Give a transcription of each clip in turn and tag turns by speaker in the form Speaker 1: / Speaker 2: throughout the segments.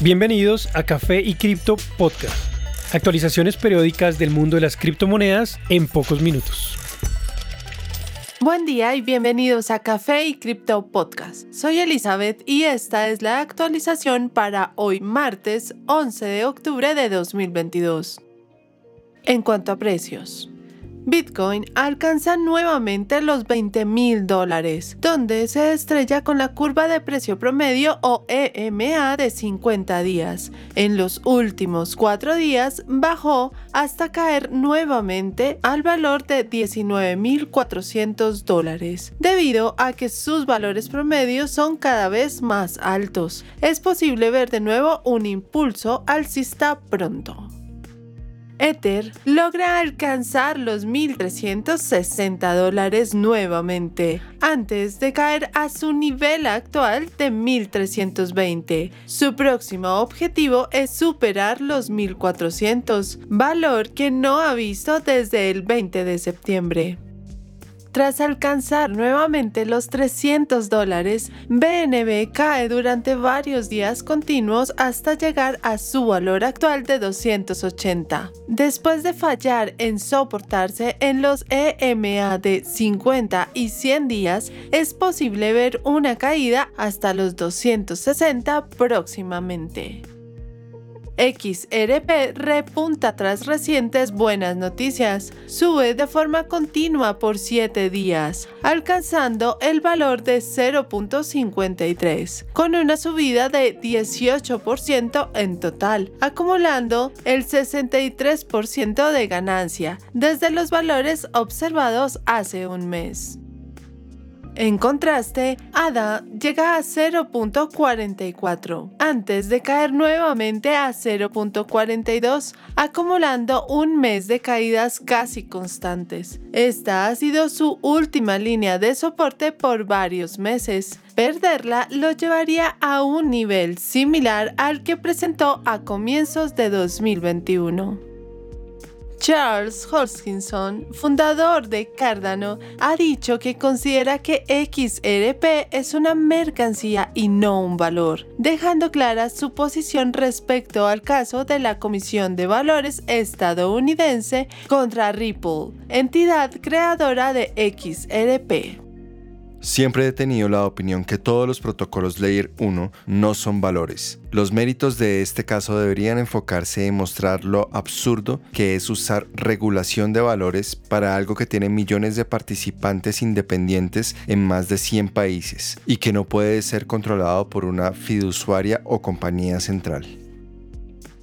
Speaker 1: Bienvenidos a Café y Cripto Podcast. Actualizaciones periódicas del mundo de las criptomonedas en pocos minutos.
Speaker 2: Buen día y bienvenidos a Café y Cripto Podcast. Soy Elizabeth y esta es la actualización para hoy martes 11 de octubre de 2022. En cuanto a precios. Bitcoin alcanza nuevamente los 20 mil dólares, donde se estrella con la curva de precio promedio o EMA de 50 días. En los últimos cuatro días bajó hasta caer nuevamente al valor de 19.400 dólares, debido a que sus valores promedios son cada vez más altos. Es posible ver de nuevo un impulso alcista pronto. Ether logra alcanzar los 1.360 dólares nuevamente, antes de caer a su nivel actual de 1.320. Su próximo objetivo es superar los 1.400, valor que no ha visto desde el 20 de septiembre. Tras alcanzar nuevamente los 300 dólares, BNB cae durante varios días continuos hasta llegar a su valor actual de 280. Después de fallar en soportarse en los EMA de 50 y 100 días, es posible ver una caída hasta los 260 próximamente. XRP repunta tras recientes buenas noticias. Sube de forma continua por 7 días, alcanzando el valor de 0.53, con una subida de 18% en total, acumulando el 63% de ganancia desde los valores observados hace un mes. En contraste, ADA llega a 0.44, antes de caer nuevamente a 0.42, acumulando un mes de caídas casi constantes. Esta ha sido su última línea de soporte por varios meses. Perderla lo llevaría a un nivel similar al que presentó a comienzos de 2021. Charles Hoskinson, fundador de Cardano, ha dicho que considera que XRP es una mercancía y no un valor, dejando clara su posición respecto al caso de la Comisión de Valores estadounidense contra Ripple, entidad creadora de XRP.
Speaker 3: Siempre he tenido la opinión que todos los protocolos Layer 1 no son valores. Los méritos de este caso deberían enfocarse en mostrar lo absurdo que es usar regulación de valores para algo que tiene millones de participantes independientes en más de 100 países y que no puede ser controlado por una fiduciaria o compañía central.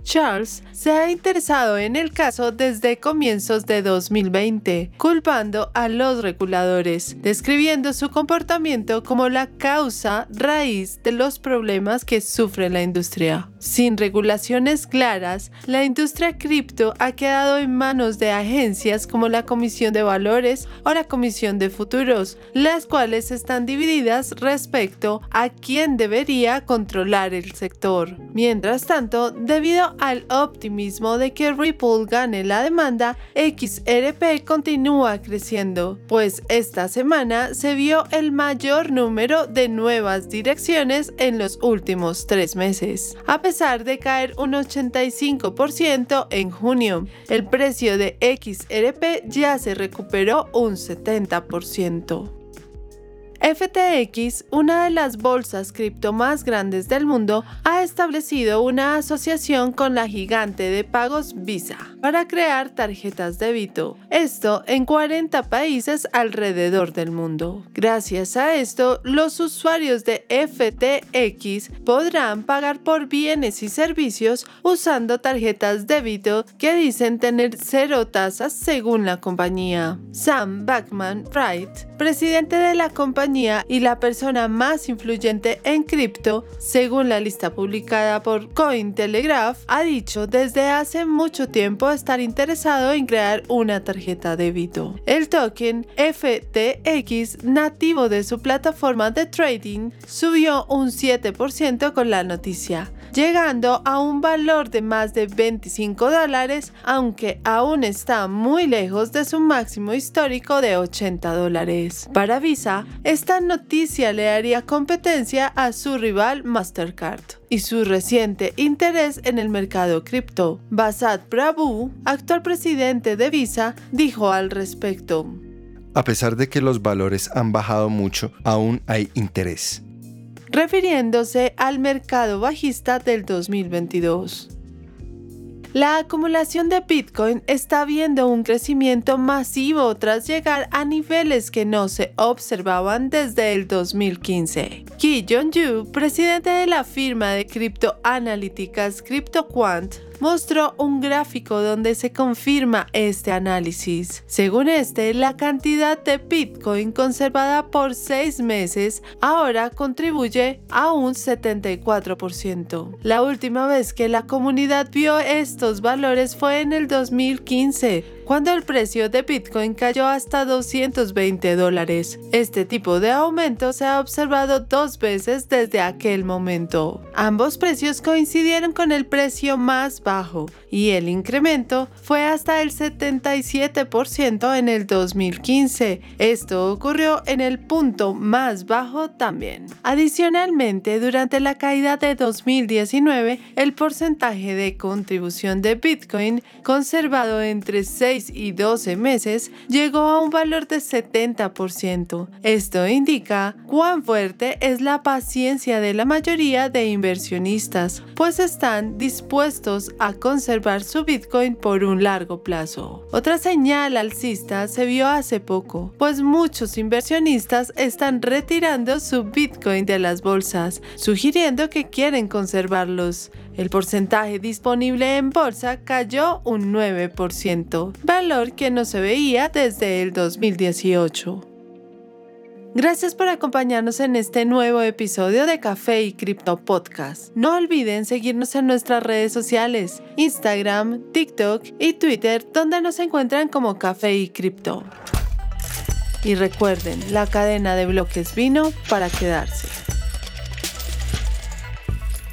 Speaker 2: Charles se ha interesado en el caso desde comienzos de 2020, culpando a los reguladores, describiendo su comportamiento como la causa raíz de los problemas que sufre la industria. Sin regulaciones claras, la industria cripto ha quedado en manos de agencias como la Comisión de Valores o la Comisión de Futuros, las cuales están divididas respecto a quién debería controlar el sector. Mientras tanto, debido al optimismo de que Ripple gane la demanda, XRP continúa creciendo, pues esta semana se vio el mayor número de nuevas direcciones en los últimos tres meses, a pesar de caer un 85% en junio. El precio de XRP ya se recuperó un 70%. FTX, una de las bolsas cripto más grandes del mundo, ha establecido una asociación con la gigante de pagos Visa para crear tarjetas débito, esto en 40 países alrededor del mundo. Gracias a esto, los usuarios de FTX podrán pagar por bienes y servicios usando tarjetas débito que dicen tener cero tasas según la compañía. Sam Backman Wright, presidente de la compañía, y la persona más influyente en cripto, según la lista publicada por Cointelegraph, ha dicho desde hace mucho tiempo estar interesado en crear una tarjeta débito. El token FTX, nativo de su plataforma de trading, subió un 7% con la noticia llegando a un valor de más de 25 dólares, aunque aún está muy lejos de su máximo histórico de 80 dólares. Para Visa, esta noticia le haría competencia a su rival Mastercard y su reciente interés en el mercado cripto. Basat Prabhu, actual presidente de Visa, dijo al respecto.
Speaker 3: A pesar de que los valores han bajado mucho, aún hay interés.
Speaker 2: Refiriéndose al mercado bajista del 2022. La acumulación de Bitcoin está viendo un crecimiento masivo tras llegar a niveles que no se observaban desde el 2015. Ki Jong-ju, presidente de la firma de criptoanalíticas CryptoQuant, mostró un gráfico donde se confirma este análisis. Según este, la cantidad de Bitcoin conservada por seis meses ahora contribuye a un 74%. La última vez que la comunidad vio estos valores fue en el 2015, cuando el precio de Bitcoin cayó hasta 220 dólares. Este tipo de aumento se ha observado dos veces desde aquel momento. Ambos precios coincidieron con el precio más bajo y el incremento fue hasta el 77% en el 2015. Esto ocurrió en el punto más bajo también. Adicionalmente, durante la caída de 2019, el porcentaje de contribución de Bitcoin conservado entre 6 y 12 meses llegó a un valor de 70%. Esto indica cuán fuerte es la paciencia de la mayoría de inversionistas, pues están dispuestos a conservar su Bitcoin por un largo plazo. Otra señal alcista se vio hace poco, pues muchos inversionistas están retirando su Bitcoin de las bolsas, sugiriendo que quieren conservarlos. El porcentaje disponible en bolsa cayó un 9%, valor que no se veía desde el 2018. Gracias por acompañarnos en este nuevo episodio de Café y Cripto Podcast. No olviden seguirnos en nuestras redes sociales, Instagram, TikTok y Twitter, donde nos encuentran como Café y Cripto. Y recuerden, la cadena de bloques vino para quedarse.